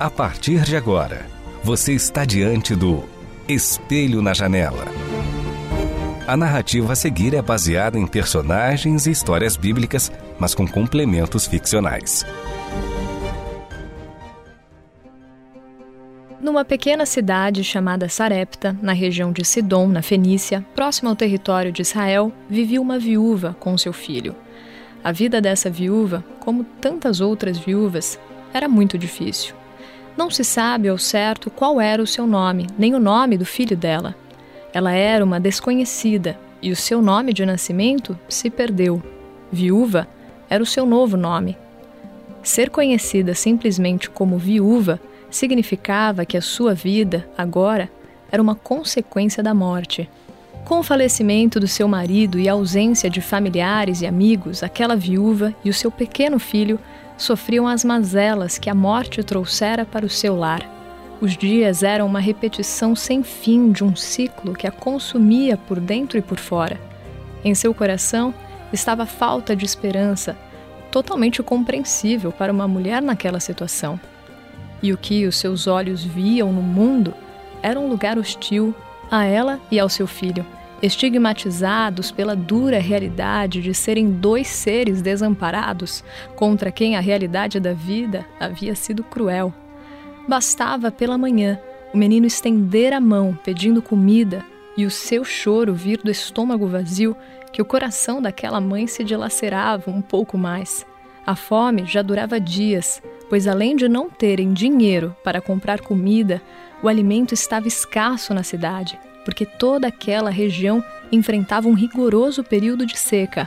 A partir de agora, você está diante do Espelho na Janela. A narrativa a seguir é baseada em personagens e histórias bíblicas, mas com complementos ficcionais. Numa pequena cidade chamada Sarepta, na região de Sidom, na Fenícia, próxima ao território de Israel, vivia uma viúva com seu filho. A vida dessa viúva, como tantas outras viúvas, era muito difícil. Não se sabe ao certo qual era o seu nome, nem o nome do filho dela. Ela era uma desconhecida e o seu nome de nascimento se perdeu. Viúva era o seu novo nome. Ser conhecida simplesmente como viúva significava que a sua vida, agora, era uma consequência da morte. Com o falecimento do seu marido e a ausência de familiares e amigos, aquela viúva e o seu pequeno filho sofriam as mazelas que a morte trouxera para o seu lar. Os dias eram uma repetição sem fim de um ciclo que a consumia por dentro e por fora. Em seu coração estava a falta de esperança, totalmente compreensível para uma mulher naquela situação. E o que os seus olhos viam no mundo era um lugar hostil a ela e ao seu filho, estigmatizados pela dura realidade de serem dois seres desamparados contra quem a realidade da vida havia sido cruel. Bastava pela manhã o menino estender a mão pedindo comida e o seu choro vir do estômago vazio que o coração daquela mãe se dilacerava um pouco mais. A fome já durava dias pois além de não terem dinheiro para comprar comida, o alimento estava escasso na cidade, porque toda aquela região enfrentava um rigoroso período de seca.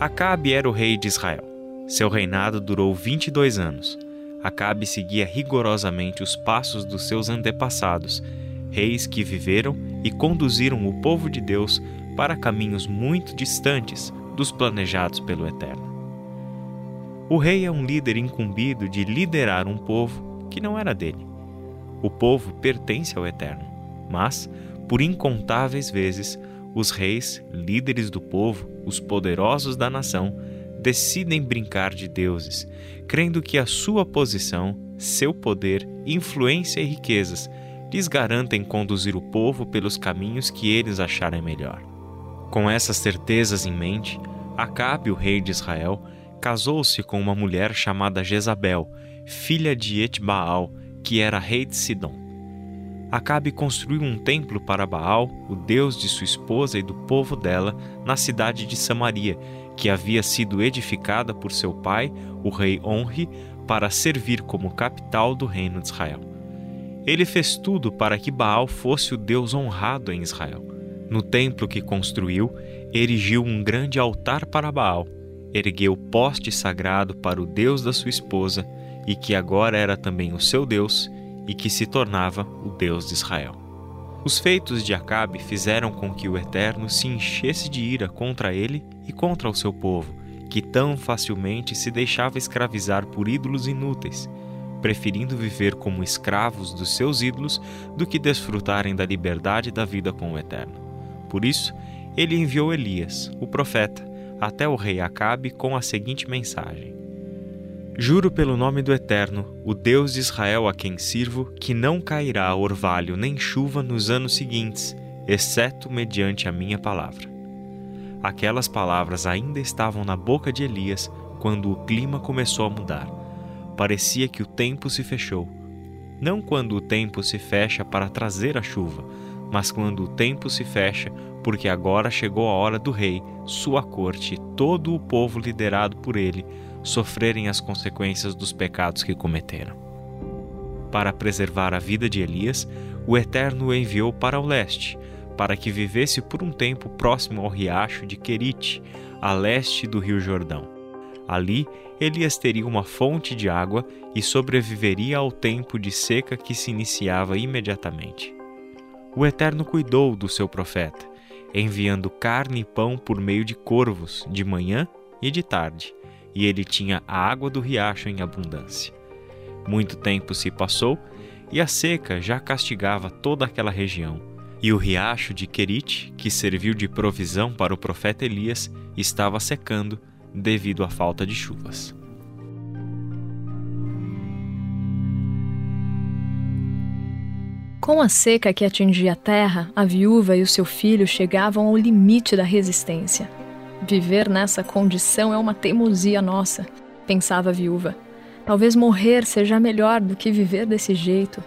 Acabe era o rei de Israel. Seu reinado durou 22 anos. Acabe seguia rigorosamente os passos dos seus antepassados reis que viveram e conduziram o povo de Deus para caminhos muito distantes dos planejados pelo Eterno. O rei é um líder incumbido de liderar um povo que não era dele. O povo pertence ao Eterno, mas, por incontáveis vezes, os reis, líderes do povo, os poderosos da nação, decidem brincar de deuses, crendo que a sua posição, seu poder, influência e riquezas lhes garantem conduzir o povo pelos caminhos que eles acharem melhor. Com essas certezas em mente, Acabe, o rei de Israel, casou-se com uma mulher chamada Jezabel, filha de Etbaal, que era rei de Sidom. Acabe construiu um templo para Baal, o deus de sua esposa e do povo dela, na cidade de Samaria, que havia sido edificada por seu pai, o rei Onri, para servir como capital do reino de Israel. Ele fez tudo para que Baal fosse o Deus honrado em Israel. No templo que construiu, erigiu um grande altar para Baal, ergueu poste sagrado para o Deus da sua esposa, e que agora era também o seu Deus, e que se tornava o Deus de Israel. Os feitos de Acabe fizeram com que o Eterno se enchesse de ira contra ele e contra o seu povo, que tão facilmente se deixava escravizar por ídolos inúteis preferindo viver como escravos dos seus ídolos do que desfrutarem da liberdade da vida com o Eterno. Por isso, ele enviou Elias, o profeta, até o rei Acabe com a seguinte mensagem: Juro pelo nome do Eterno, o Deus de Israel a quem sirvo, que não cairá orvalho nem chuva nos anos seguintes, exceto mediante a minha palavra. Aquelas palavras ainda estavam na boca de Elias quando o clima começou a mudar parecia que o tempo se fechou. Não quando o tempo se fecha para trazer a chuva, mas quando o tempo se fecha porque agora chegou a hora do rei, sua corte todo o povo liderado por ele sofrerem as consequências dos pecados que cometeram. Para preservar a vida de Elias, o Eterno o enviou para o leste, para que vivesse por um tempo próximo ao riacho de Querite, a leste do rio Jordão. Ali, Elias teria uma fonte de água e sobreviveria ao tempo de seca que se iniciava imediatamente. O Eterno cuidou do seu profeta, enviando carne e pão por meio de corvos, de manhã e de tarde, e ele tinha a água do riacho em abundância. Muito tempo se passou e a seca já castigava toda aquela região. E o riacho de Querite, que serviu de provisão para o profeta Elias, estava secando devido à falta de chuvas. Com a seca que atingia a terra, a viúva e o seu filho chegavam ao limite da resistência. Viver nessa condição é uma teimosia nossa, pensava a viúva. Talvez morrer seja melhor do que viver desse jeito.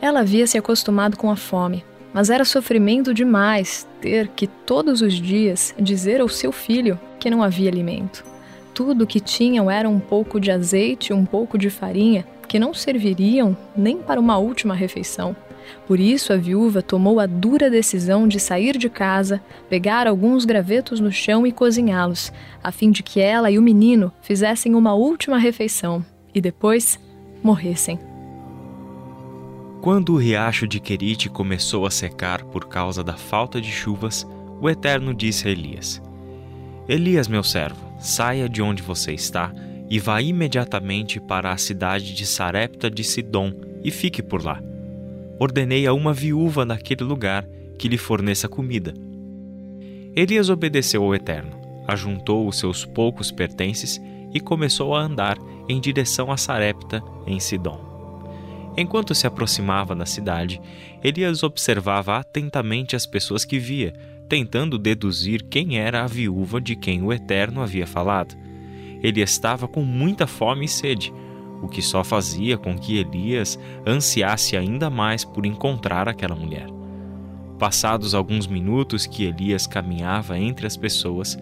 Ela havia se acostumado com a fome, mas era sofrimento demais ter que todos os dias dizer ao seu filho que não havia alimento. Tudo o que tinham era um pouco de azeite um pouco de farinha que não serviriam nem para uma última refeição. Por isso, a viúva tomou a dura decisão de sair de casa, pegar alguns gravetos no chão e cozinhá-los, a fim de que ela e o menino fizessem uma última refeição e depois morressem. Quando o riacho de Querite começou a secar por causa da falta de chuvas, o Eterno disse a Elias: Elias, meu servo, saia de onde você está e vá imediatamente para a cidade de Sarepta de Sidom e fique por lá ordenei a uma viúva naquele lugar que lhe forneça comida. Elias obedeceu ao Eterno, ajuntou os seus poucos pertences e começou a andar em direção a Sarepta, em Sidom. Enquanto se aproximava da cidade, Elias observava atentamente as pessoas que via, tentando deduzir quem era a viúva de quem o Eterno havia falado. Ele estava com muita fome e sede, o que só fazia com que Elias ansiasse ainda mais por encontrar aquela mulher. Passados alguns minutos que Elias caminhava entre as pessoas,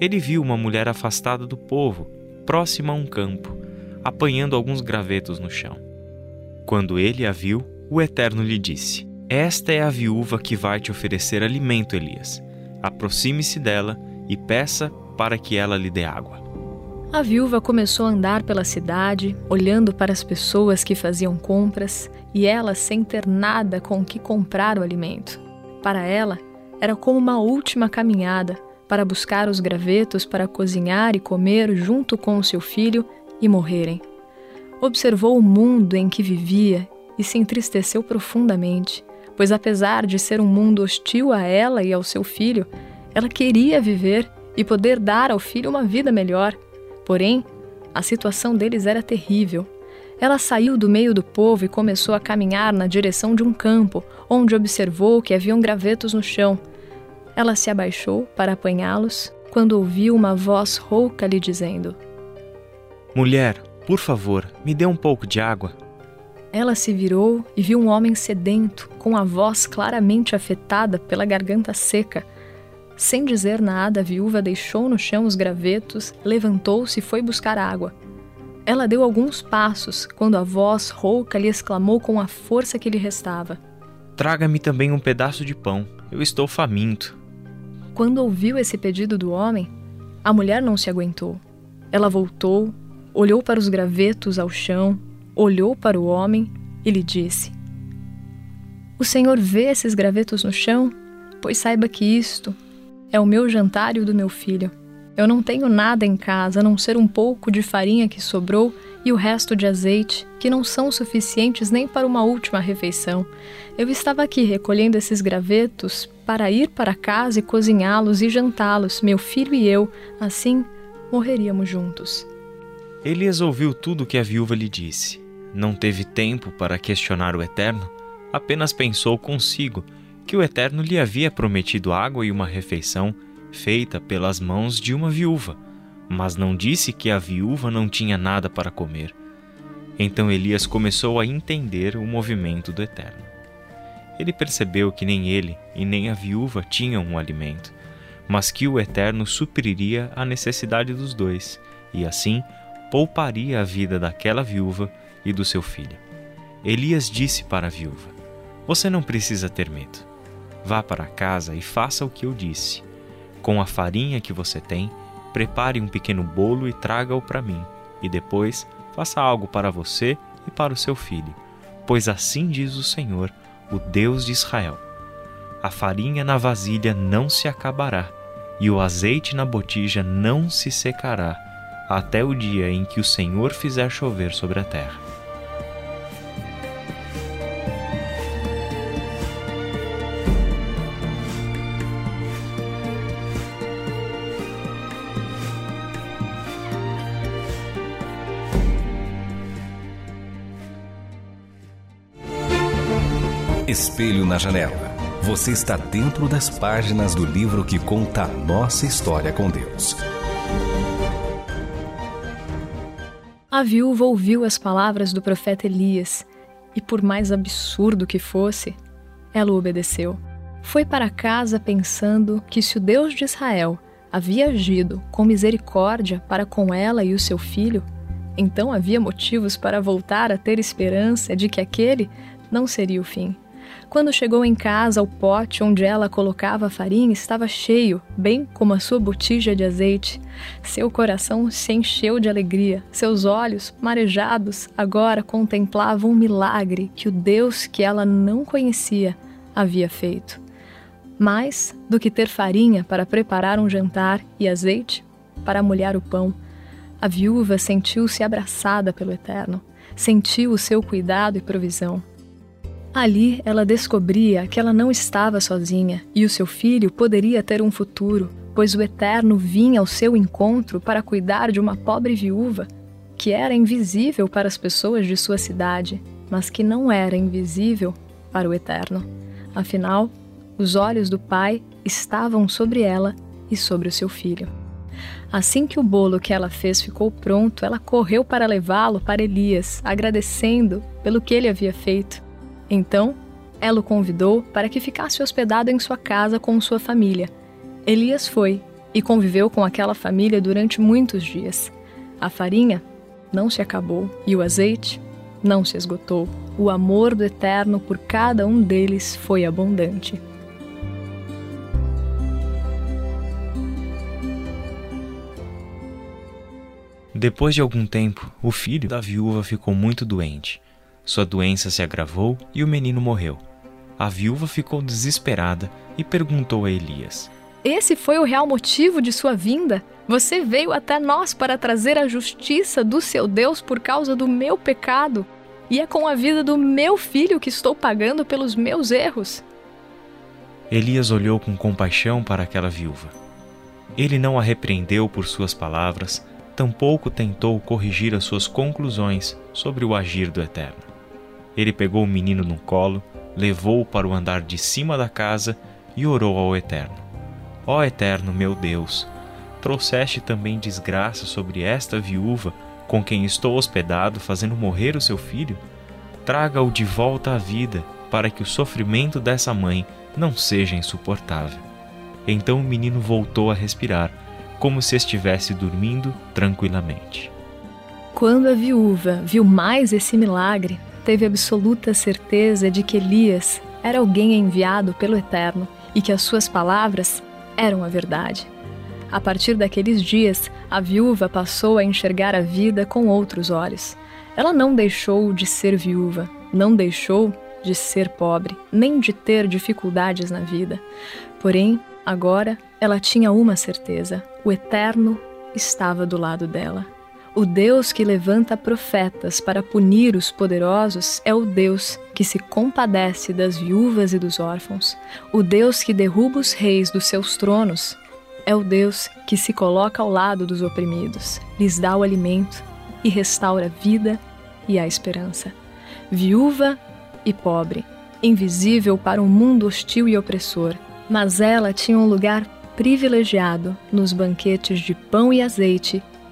ele viu uma mulher afastada do povo, próxima a um campo, apanhando alguns gravetos no chão. Quando ele a viu, o Eterno lhe disse: Esta é a viúva que vai te oferecer alimento, Elias. Aproxime-se dela e peça para que ela lhe dê água. A viúva começou a andar pela cidade, olhando para as pessoas que faziam compras e ela sem ter nada com o que comprar o alimento. Para ela, era como uma última caminhada para buscar os gravetos para cozinhar e comer junto com o seu filho e morrerem. Observou o mundo em que vivia e se entristeceu profundamente, pois apesar de ser um mundo hostil a ela e ao seu filho, ela queria viver e poder dar ao filho uma vida melhor Porém, a situação deles era terrível. Ela saiu do meio do povo e começou a caminhar na direção de um campo, onde observou que haviam gravetos no chão. Ela se abaixou para apanhá-los quando ouviu uma voz rouca lhe dizendo: Mulher, por favor, me dê um pouco de água. Ela se virou e viu um homem sedento, com a voz claramente afetada pela garganta seca sem dizer nada, a viúva deixou no chão os gravetos, levantou-se e foi buscar água. Ela deu alguns passos quando a voz rouca lhe exclamou com a força que lhe restava: Traga-me também um pedaço de pão, eu estou faminto. Quando ouviu esse pedido do homem, a mulher não se aguentou. Ela voltou, olhou para os gravetos ao chão, olhou para o homem e lhe disse: O senhor vê esses gravetos no chão? Pois saiba que isto é o meu jantar e o do meu filho. Eu não tenho nada em casa a não ser um pouco de farinha que sobrou e o resto de azeite, que não são suficientes nem para uma última refeição. Eu estava aqui recolhendo esses gravetos para ir para casa e cozinhá-los e jantá-los, meu filho e eu, assim morreríamos juntos. Elias ouviu tudo o que a viúva lhe disse. Não teve tempo para questionar o Eterno, apenas pensou consigo que o Eterno lhe havia prometido água e uma refeição feita pelas mãos de uma viúva, mas não disse que a viúva não tinha nada para comer. Então Elias começou a entender o movimento do Eterno. Ele percebeu que nem ele e nem a viúva tinham um alimento, mas que o Eterno supriria a necessidade dos dois e assim pouparia a vida daquela viúva e do seu filho. Elias disse para a viúva: Você não precisa ter medo Vá para casa e faça o que eu disse. Com a farinha que você tem, prepare um pequeno bolo e traga-o para mim, e depois faça algo para você e para o seu filho, pois assim diz o Senhor, o Deus de Israel: A farinha na vasilha não se acabará, e o azeite na botija não se secará, até o dia em que o Senhor fizer chover sobre a terra. Espelho na janela. Você está dentro das páginas do livro que conta a nossa história com Deus. A viúva ouviu as palavras do profeta Elias e, por mais absurdo que fosse, ela obedeceu. Foi para casa pensando que, se o Deus de Israel havia agido com misericórdia para com ela e o seu filho, então havia motivos para voltar a ter esperança de que aquele não seria o fim. Quando chegou em casa, o pote onde ela colocava a farinha estava cheio, bem como a sua botija de azeite. Seu coração se encheu de alegria. Seus olhos, marejados, agora contemplavam um milagre que o Deus que ela não conhecia havia feito. Mais do que ter farinha para preparar um jantar e azeite para molhar o pão, a viúva sentiu-se abraçada pelo Eterno, sentiu o seu cuidado e provisão. Ali ela descobria que ela não estava sozinha e o seu filho poderia ter um futuro, pois o Eterno vinha ao seu encontro para cuidar de uma pobre viúva que era invisível para as pessoas de sua cidade, mas que não era invisível para o Eterno. Afinal, os olhos do pai estavam sobre ela e sobre o seu filho. Assim que o bolo que ela fez ficou pronto, ela correu para levá-lo para Elias, agradecendo pelo que ele havia feito. Então, ela o convidou para que ficasse hospedado em sua casa com sua família. Elias foi e conviveu com aquela família durante muitos dias. A farinha não se acabou e o azeite não se esgotou. O amor do Eterno por cada um deles foi abundante. Depois de algum tempo, o filho da viúva ficou muito doente. Sua doença se agravou e o menino morreu. A viúva ficou desesperada e perguntou a Elias: Esse foi o real motivo de sua vinda? Você veio até nós para trazer a justiça do seu Deus por causa do meu pecado? E é com a vida do meu filho que estou pagando pelos meus erros? Elias olhou com compaixão para aquela viúva. Ele não a repreendeu por suas palavras, tampouco tentou corrigir as suas conclusões sobre o agir do Eterno. Ele pegou o menino no colo, levou-o para o andar de cima da casa e orou ao Eterno: Ó Eterno, meu Deus, trouxeste também desgraça sobre esta viúva com quem estou hospedado, fazendo morrer o seu filho? Traga-o de volta à vida, para que o sofrimento dessa mãe não seja insuportável. Então o menino voltou a respirar, como se estivesse dormindo tranquilamente. Quando a viúva viu mais esse milagre, teve absoluta certeza de que Elias era alguém enviado pelo Eterno e que as suas palavras eram a verdade. A partir daqueles dias, a viúva passou a enxergar a vida com outros olhos. Ela não deixou de ser viúva, não deixou de ser pobre, nem de ter dificuldades na vida. Porém, agora ela tinha uma certeza: o Eterno estava do lado dela. O Deus que levanta profetas para punir os poderosos é o Deus que se compadece das viúvas e dos órfãos. O Deus que derruba os reis dos seus tronos é o Deus que se coloca ao lado dos oprimidos, lhes dá o alimento e restaura a vida e a esperança. Viúva e pobre, invisível para um mundo hostil e opressor, mas ela tinha um lugar privilegiado nos banquetes de pão e azeite